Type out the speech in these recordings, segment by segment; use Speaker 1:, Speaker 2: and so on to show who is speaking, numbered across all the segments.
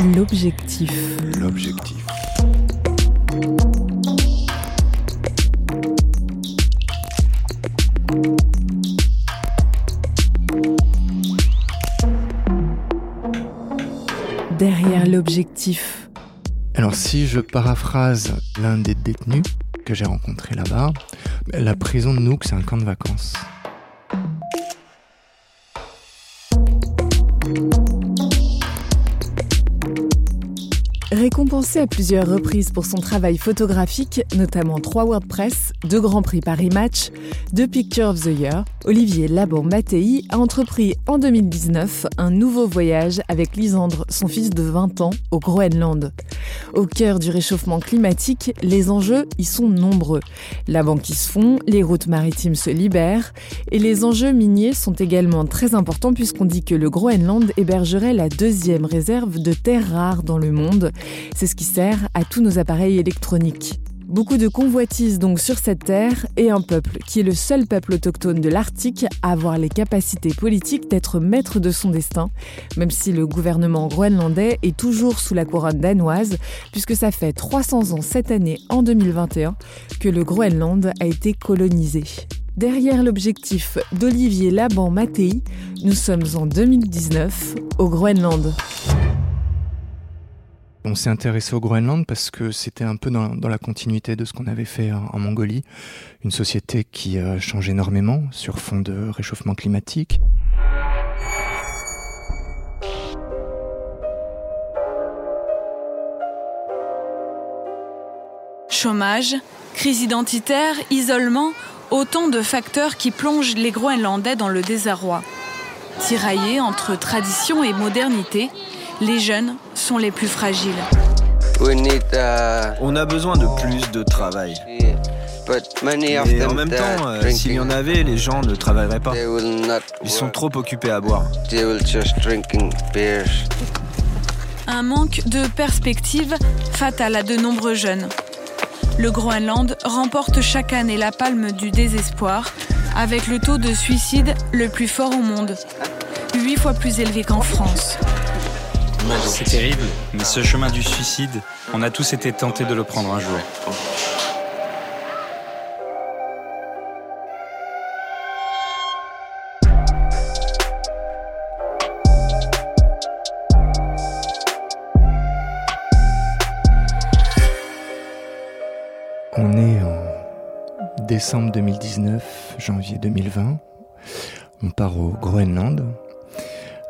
Speaker 1: l'objectif.
Speaker 2: l'objectif.
Speaker 1: Derrière l'objectif.
Speaker 3: Alors si je paraphrase l'un des détenus que j'ai rencontré là-bas, la prison de Nook, c'est un camp de vacances.
Speaker 1: Récompensé à plusieurs reprises pour son travail photographique, notamment trois WordPress, deux Grands Prix Paris Match, deux Picture of the Year, Olivier Laban-Mattei a entrepris en 2019 un nouveau voyage avec Lisandre, son fils de 20 ans, au Groenland. Au cœur du réchauffement climatique, les enjeux y sont nombreux. La banquise fond, les routes maritimes se libèrent et les enjeux miniers sont également très importants puisqu'on dit que le Groenland hébergerait la deuxième réserve de terres rares dans le monde. C'est ce qui sert à tous nos appareils électroniques. Beaucoup de convoitises donc sur cette terre et un peuple qui est le seul peuple autochtone de l'Arctique à avoir les capacités politiques d'être maître de son destin, même si le gouvernement groenlandais est toujours sous la couronne danoise, puisque ça fait 300 ans cette année, en 2021, que le Groenland a été colonisé. Derrière l'objectif d'Olivier Laban-Mattei, nous sommes en 2019 au Groenland.
Speaker 3: On s'est intéressé au Groenland parce que c'était un peu dans, la continuité de ce qu'on avait fait en, en Mongolie, une société qui euh, change énormément sur fond de réchauffement climatique.
Speaker 4: Chômage, crise identitaire, isolement, autant de facteurs qui plongent les Groenlandais dans le désarroi. Tiraillés entre tradition et modernité, les jeunes sont les plus fragiles.
Speaker 5: On a besoin de plus de travail. Et en même temps, euh, s'il y en avait, les gens ne travailleraient pas. Ils sont trop occupés à boire.
Speaker 4: Un manque de perspective fatal à de nombreux jeunes. Le Groenland remporte chaque année la palme du désespoir avec le taux de suicide le plus fort au monde, huit fois plus élevé qu'en France.
Speaker 6: C'est terrible, mais ce chemin du suicide, on a tous été tentés de le prendre un jour.
Speaker 3: On est en décembre 2019, janvier 2020. On part au Groenland.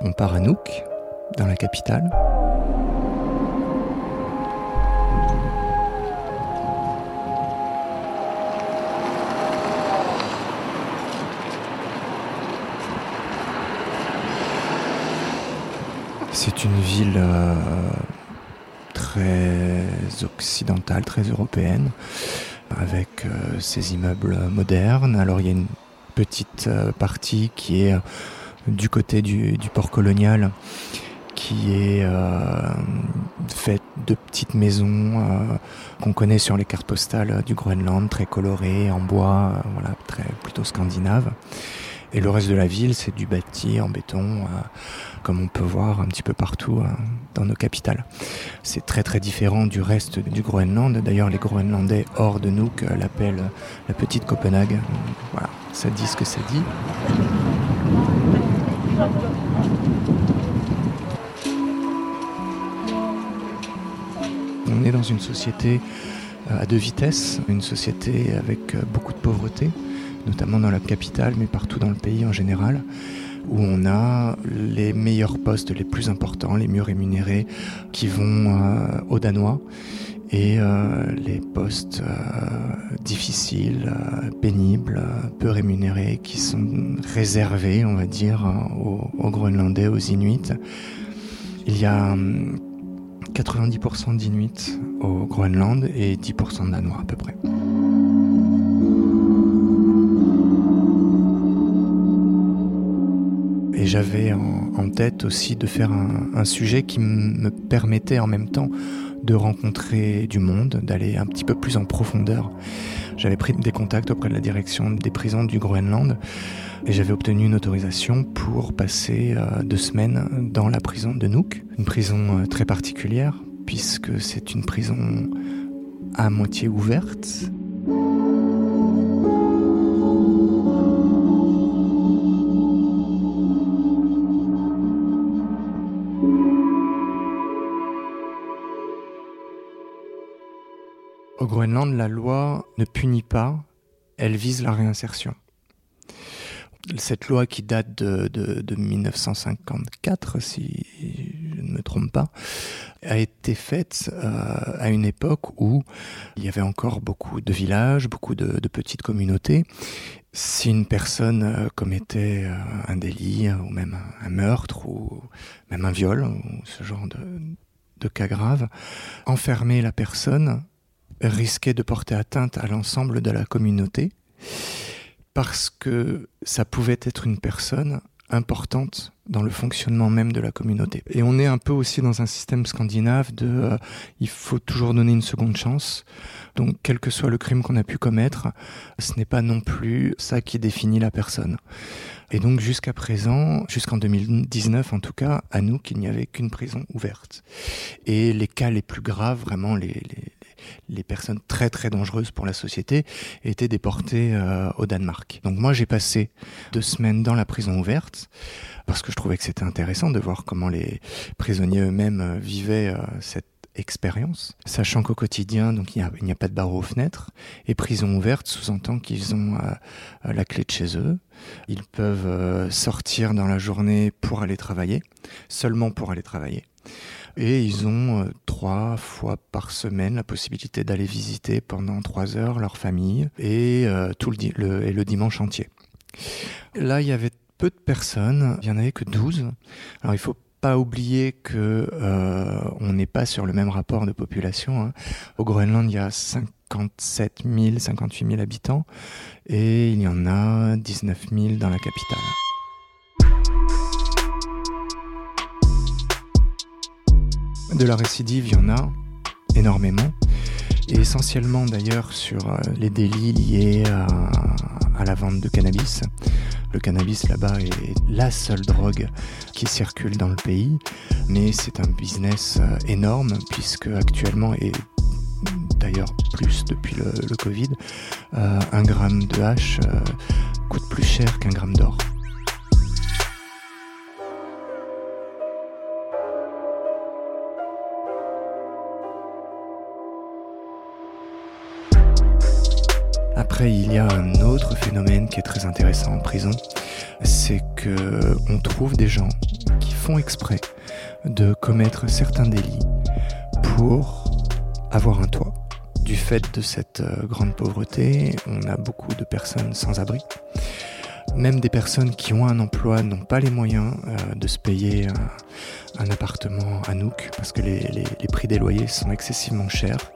Speaker 3: On part à Nuuk, dans la capitale. C'est une ville euh, très occidentale, très européenne, avec euh, ses immeubles modernes. Alors il y a une petite euh, partie qui est du côté du, port colonial, qui est faite de petites maisons qu'on connaît sur les cartes postales du Groenland, très colorées, en bois, voilà, très plutôt scandinave. Et le reste de la ville, c'est du bâti en béton, euh, comme on peut voir un petit peu partout euh, dans nos capitales. C'est très très différent du reste du Groenland. D'ailleurs, les Groenlandais hors de Nuuk euh, l'appellent la petite Copenhague. Voilà, ça dit ce que ça dit. On est dans une société à deux vitesses, une société avec beaucoup de pauvreté notamment dans la capitale, mais partout dans le pays en général, où on a les meilleurs postes les plus importants, les mieux rémunérés, qui vont euh, aux Danois, et euh, les postes euh, difficiles, pénibles, peu rémunérés, qui sont réservés, on va dire, aux, aux Groenlandais, aux Inuits. Il y a 90% hum, d'Inuits au Groenland et 10% de Danois à peu près. Et j'avais en, tête aussi de faire un, sujet qui me permettait en même temps de rencontrer du monde, d'aller un petit peu plus en profondeur. J'avais pris des contacts auprès de la direction des prisons du Groenland et j'avais obtenu une autorisation pour passer euh, deux semaines dans la prison de Nuuk, une prison euh, très particulière puisque c'est une prison à moitié ouverte Au Groenland, la loi ne punit pas, elle vise la réinsertion. Cette loi qui date de, 1954, si je ne me trompe pas, a été faite euh, à une époque où il y avait encore beaucoup de villages, beaucoup de, petites communautés. Si une personne euh, commettait euh, un délit ou même un, meurtre ou même un viol ou ce genre de, cas grave, enfermer la personne risquait de porter atteinte à l'ensemble de la communauté parce que ça pouvait être une personne importante dans le fonctionnement même de la communauté. Et on est un peu aussi dans un système scandinave de euh, il faut toujours donner une seconde chance. Donc quel que soit le crime qu'on a pu commettre, ce n'est pas non plus ça qui définit la personne. Et donc jusqu'à présent, jusqu'en 2019 en tout cas, à nous qu'il n'y avait qu'une prison ouverte. Et les cas les plus graves, vraiment les, les les personnes très très dangereuses pour la société étaient déportées euh, au Danemark. Donc moi j'ai passé deux semaines dans la prison ouverte parce que je trouvais que c'était intéressant de voir comment les prisonniers eux-mêmes euh, vivaient euh, cette expérience, sachant qu'au quotidien, donc il n'y a, pas de barreaux aux fenêtres, et prison ouverte sous-entend qu'ils ont la clé de chez eux, ils peuvent sortir dans la journée pour aller travailler, seulement pour aller travailler. Et ils ont euh, trois fois par semaine la possibilité d'aller visiter pendant trois heures leur famille et, euh, tout le, et le dimanche entier. Là, il y avait peu de personnes, il y en avait que 12. Alors il faut pas oublier que euh, on n'est pas sur le même rapport de population. Hein. Au Groenland, il y a 57 000, 58 000 habitants et il y en a 19 000 dans la capitale. De la récidive, il y en a énormément, et essentiellement d'ailleurs sur euh, les délits liés à, la vente de cannabis. Le cannabis là-bas est la seule drogue qui circule dans le pays, mais c'est un business euh, énorme puisque actuellement et d'ailleurs plus depuis le, Covid, euh, un gramme de hache coûte plus cher qu'un gramme d'or. Après, il y a un autre phénomène qui est très intéressant en prison, c'est que on trouve des gens qui font exprès de commettre certains délits pour avoir un toit. Du fait de cette euh, grande pauvreté, on a beaucoup de personnes sans abri. Même des personnes qui ont un emploi n'ont pas les moyens euh, de se payer un, appartement à Nouk parce que les, prix des loyers sont excessivement chers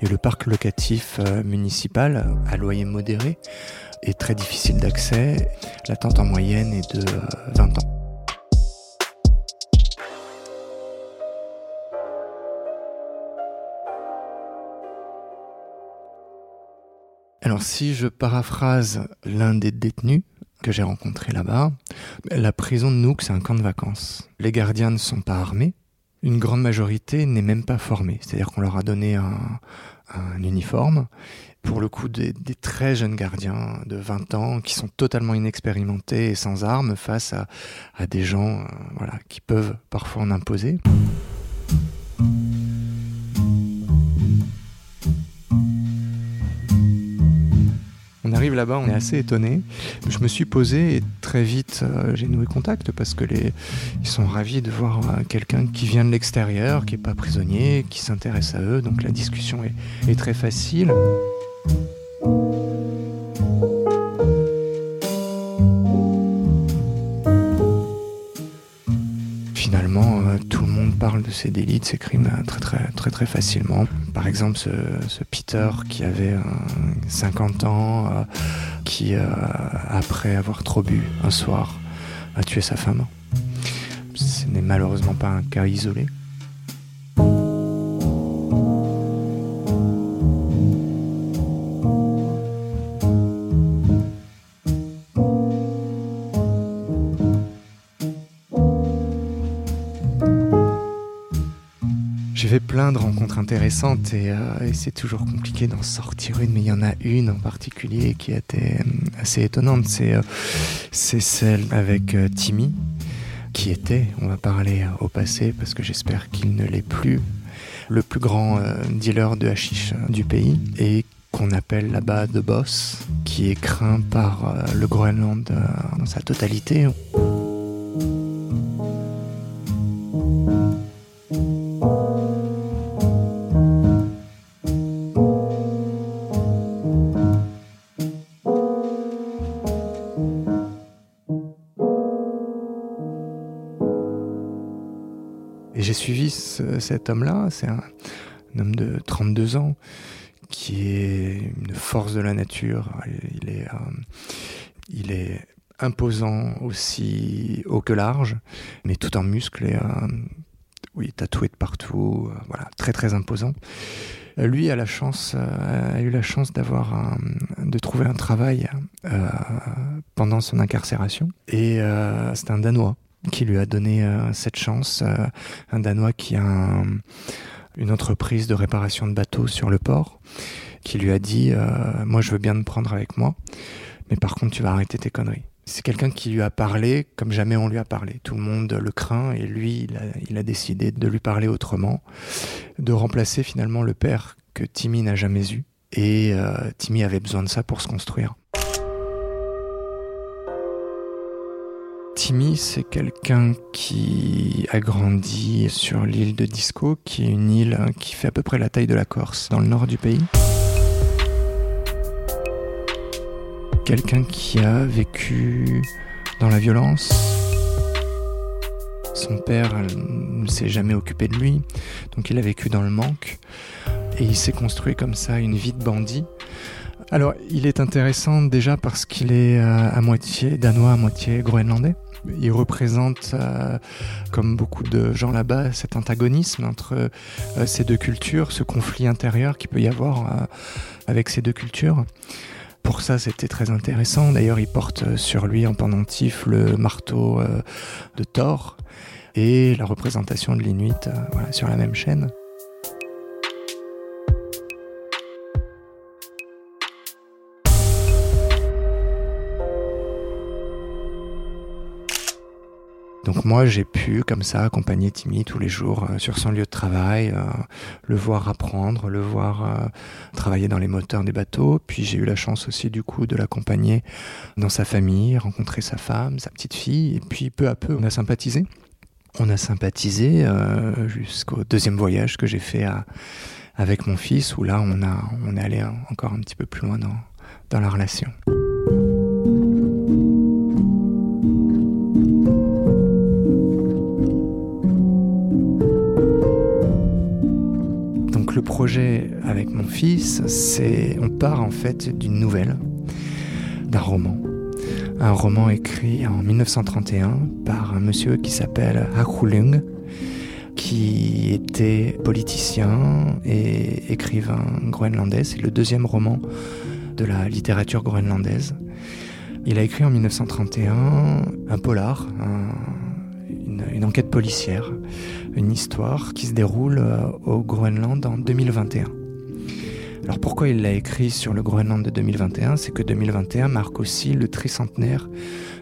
Speaker 3: et le parc locatif euh, municipal à loyer modéré est très difficile d'accès. L'attente en moyenne est de 20 euh, ans. Alors si je paraphrase l'un des détenus, que j'ai rencontré là-bas. La prison de Nook, c'est un camp de vacances. Les gardiens ne sont pas armés. Une grande majorité n'est même pas formée. C'est-à-dire qu'on leur a donné un, uniforme. Pour le coup, des, très jeunes gardiens de 20 ans qui sont totalement inexpérimentés et sans armes face à, des gens euh, voilà, qui peuvent parfois en imposer. Là-bas, on est assez étonné. Je me suis posé et très vite euh, j'ai noué contact parce que les, ils sont ravis de voir euh, quelqu'un qui vient de l'extérieur, qui n'est pas prisonnier, qui s'intéresse à eux. Donc la discussion est, est très facile. finalement, euh, tout le monde parle de ces délits, de ces crimes très très très très facilement. Par exemple, ce, Peter qui avait 50 ans, euh, qui, euh, après avoir trop bu un soir, a tué sa femme. Ce n'est malheureusement pas un cas isolé. Rencontres intéressantes euh, et, c'est toujours compliqué d'en sortir une, mais il y en a une en particulier qui a été euh, assez étonnante. C'est euh, celle avec Timmy, qui était, on va parler au passé parce que j'espère qu'il ne l'est plus, le plus grand dealer de hashish du pays et qu'on appelle là-bas The Boss, qui est craint par le Groenland dans sa totalité. Cet homme-là. C'est un, homme de 32 ans qui est une force de la nature. Il est, euh, il est imposant aussi haut que large, mais tout en muscles et euh, oui, tatoué de partout. Euh, voilà, très très imposant. Lui a eu la chance d'avoir de trouver un travail pendant son incarcération et c'est un Danois qui lui a donné euh, cette chance. Euh, un Danois qui a une entreprise de réparation de bateaux sur le port, qui lui a dit euh, Moi, je veux bien te prendre avec moi, mais par contre, tu vas arrêter tes conneries. C'est quelqu'un qui lui a parlé comme jamais on lui a parlé. Tout le monde le craint et lui, il a, décidé de lui parler autrement, de remplacer finalement le père que Timmy n'a jamais eu. Et Timmy avait besoin de ça pour se construire. Timmy, c'est quelqu'un qui a grandi sur l'île de Disco, qui est une île qui fait à peu près la taille de la Corse, dans le nord du pays. Quelqu'un qui a vécu dans la violence. Son père ne s'est jamais occupé de lui, donc il a vécu dans le manque. Et il s'est construit comme ça une vie de bandit. Alors, il est intéressant déjà parce qu'il est euh, à moitié danois, à moitié groenlandais. Il représente, euh, comme beaucoup de gens là-bas, cet antagonisme entre euh, ces deux cultures, ce conflit intérieur qu'il peut y avoir avec ces deux cultures. Pour ça, c'était très intéressant. D'ailleurs, il porte sur lui en pendentif le marteau de Thor et la représentation de l'Inuit sur la même chaîne. Donc moi, j'ai pu comme ça accompagner Timmy tous les jours euh, sur son lieu de travail, euh, le voir apprendre, le voir euh, travailler dans les moteurs des bateaux. Puis j'ai eu la chance aussi du coup de l'accompagner dans sa famille, rencontrer sa femme, sa petite fille. Et puis peu à peu, on a sympathisé. On a sympathisé jusqu'au deuxième voyage que j'ai fait avec mon fils, où là, on, a, on est allé encore un petit peu plus loin dans, dans la relation. Le projet avec mon fils, c'est on part en fait d'une nouvelle, d'un roman. Un roman écrit en 1931 par un monsieur qui s'appelle Lung, qui était politicien et écrivain groenlandais. C'est le deuxième roman de la littérature groenlandaise. Il a écrit en 1931 un polar, une, enquête policière, une histoire qui se déroule euh, au Groenland en 2021. Alors pourquoi il l'a écrit sur le Groenland de 2021 C'est que 2021 marque aussi le tricentenaire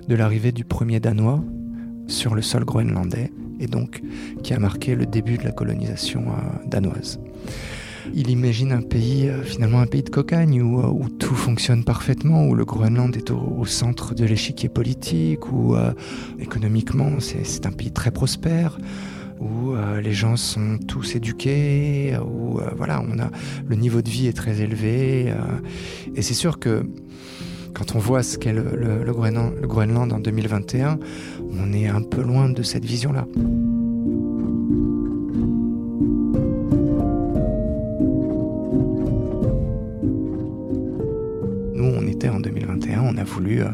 Speaker 3: de l'arrivée du premier Danois sur le sol groenlandais et donc qui a marqué le début de la colonisation euh, danoise. Il imagine un pays, euh, finalement un pays de cocagne, où, euh, où, tout fonctionne parfaitement, où le Groenland est au, centre de l'échiquier politique, où euh, économiquement c'est un pays très prospère, où les gens sont tous éduqués, où voilà, on a le niveau de vie est très élevé. et c'est sûr que quand on voit ce qu'est le Groenland en 2021, on est un peu loin de cette vision-là. Voulu euh,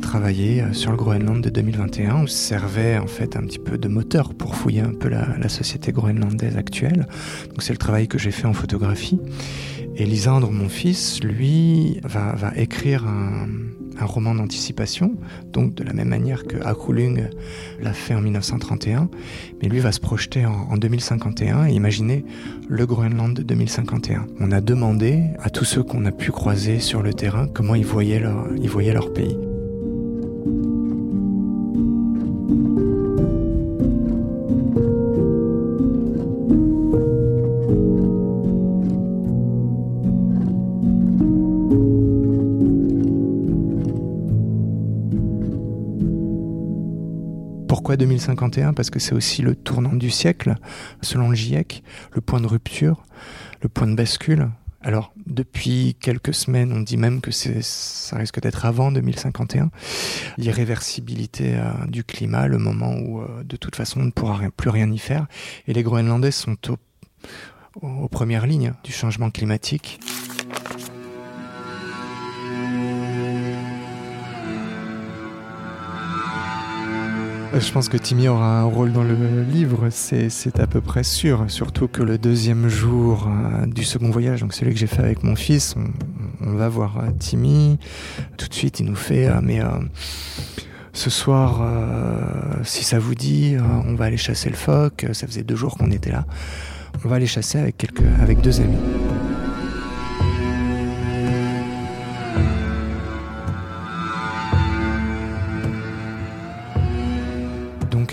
Speaker 3: travailler euh, sur le Groenland de 2021. On servait en fait un petit peu de moteur pour fouiller un peu la, société groenlandaise actuelle. Donc c'est le travail que j'ai fait en photographie. Et Lisandre, mon fils, lui, va, va écrire un, un roman d'anticipation, donc de la même manière que Akulung l'a fait en 1931, mais lui va se projeter en, 2051 et imaginer le Groenland de 2051. On a demandé à tous ceux qu'on a pu croiser sur le terrain comment ils voyaient leur pays. Pourquoi 2051 Parce que c'est aussi le tournant du siècle, selon le GIEC, le point de rupture, le point de bascule. Alors, depuis quelques semaines, on dit même que ça risque d'être avant 2051. L'irréversibilité euh, du climat, le moment où, euh, de toute façon, on ne pourra plus rien y faire. Et les Groenlandais sont aux premières lignes du changement climatique. Je pense que Timmy aura un rôle dans le livre, c'est à peu près sûr. Surtout que le deuxième jour euh, du second voyage, donc celui que j'ai fait avec mon fils, on, va voir euh, Timmy. Tout de suite, il nous fait euh, Mais ce soir, si ça vous dit, on va aller chasser le phoque. Ça faisait deux jours qu'on était là. On va aller chasser avec, quelques, avec deux amis.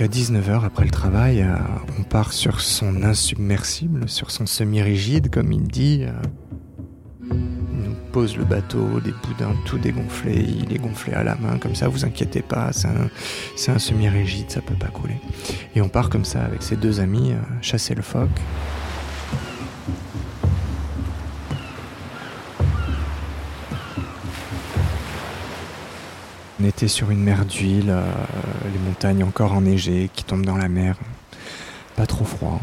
Speaker 3: À 19h après le travail, euh, on part sur son insubmersible, sur son semi-rigide, comme il dit. Euh, il nous pose le bateau, des boudins tout dégonflés, il est gonflé à la main, comme ça, vous inquiétez pas, c'est un, semi-rigide, ça peut pas couler. Et on part comme ça avec ses deux amis, euh, chasser le phoque. On était sur une mer d'huile, euh, les montagnes encore enneigées qui tombent dans la mer. Pas trop froid.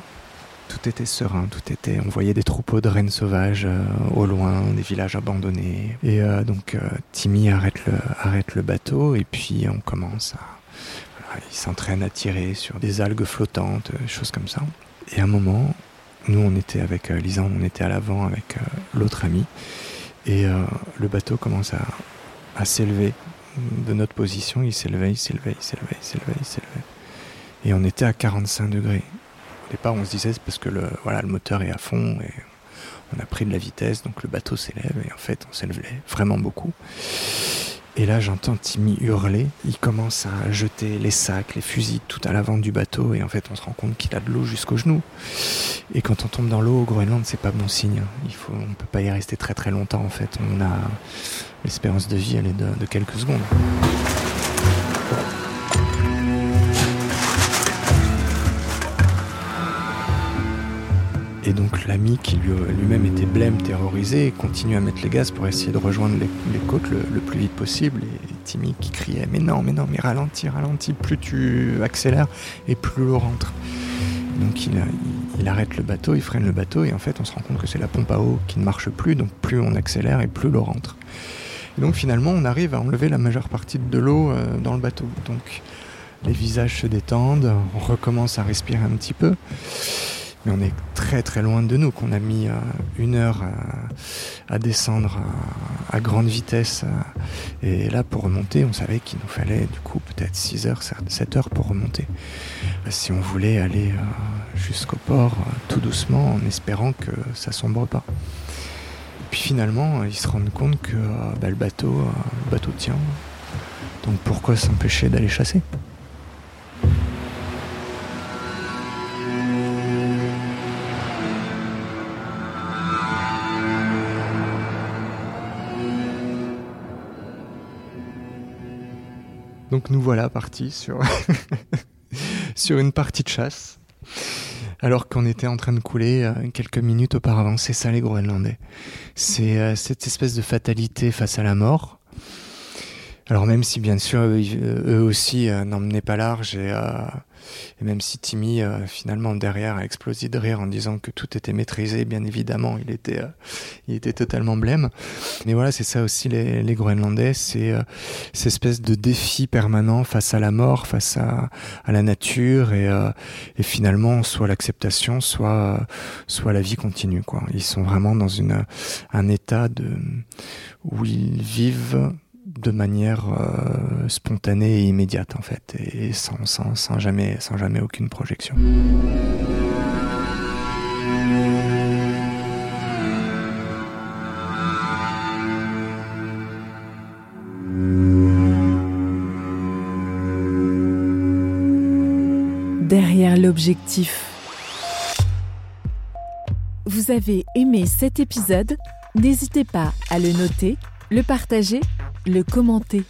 Speaker 3: Tout était serein, tout était. On voyait des troupeaux de rennes sauvages euh, au loin, des villages abandonnés. Et euh, donc Timmy arrête le, arrête le bateau et puis on commence à. il s'entraîne à tirer sur des algues flottantes, choses comme ça. Et à un moment, nous on était avec Lisa, on était à l'avant avec l'autre ami. Et le bateau commence à, à s'élever de notre position, il s'élevait, il s'élevait, il s'élevait, il s'élevait, il s'élevait. Et on était à 45 degrés. Au départ, on se disait c'est parce que le, le moteur est à fond et on a pris de la vitesse, donc le bateau s'élève et en fait, on s'élevait vraiment beaucoup. Et là, j'entends Timmy hurler. Il commence à jeter les sacs, les fusils, tout à l'avant du bateau. Et en fait, on se rend compte qu'il a de l'eau jusqu'aux genoux. Et quand on tombe dans l'eau au Groenland, c'est pas bon signe. Il faut, on peut pas y rester très très longtemps. En fait, on a l'espérance de vie, elle est de quelques secondes. Et donc l'ami qui lui-même était blême, terrorisé, continue à mettre les gaz pour essayer de rejoindre les, côtes le, plus vite possible. Et Timmy qui criait Mais non, mais non, mais ralentis, ralentis, plus tu accélères et plus l'eau rentre. Donc il, arrête le bateau, il freine le bateau et en fait on se rend compte que c'est la pompe à eau qui ne marche plus, donc plus on accélère et plus l'eau rentre. Et donc finalement on arrive à enlever la majeure partie de l'eau euh, dans le bateau. Donc les visages se détendent, on recommence à respirer un petit peu mais on est très très loin de nous, qu'on a mis euh, une heure à, descendre à, grande vitesse. Euh, et là, pour remonter, on savait qu'il nous fallait du coup peut-être 6 heures, 7 heures pour remonter. Euh, si on voulait aller jusqu'au port tout doucement, en espérant que ça sombre pas. Puis finalement, ils se rendent compte que bah, le bateau, le bateau tient. Donc pourquoi s'empêcher d'aller chasser? Donc nous voilà partis sur, sur une partie de chasse, alors qu'on était en train de couler euh, quelques minutes auparavant. C'est ça les Groenlandais. C'est euh, cette espèce de fatalité face à la mort. Alors même si bien sûr eux, aussi euh, n'emmenaient pas large et et même si Timmy, euh, finalement, derrière, a explosé de rire en disant que tout était maîtrisé, bien évidemment, il était, euh, il était totalement blême. Mais voilà, c'est ça aussi les, Groenlandais, c'est euh, cette espèce de défi permanent face à la mort, face à, la nature et, finalement, soit l'acceptation, soit, soit la vie continue. Ils sont vraiment dans un état où ils vivent de manière euh, spontanée et immédiate en fait, et sans, jamais aucune projection.
Speaker 1: Derrière l'objectif. Vous avez aimé cet épisode? N'hésitez pas à le noter, le partager le commenter.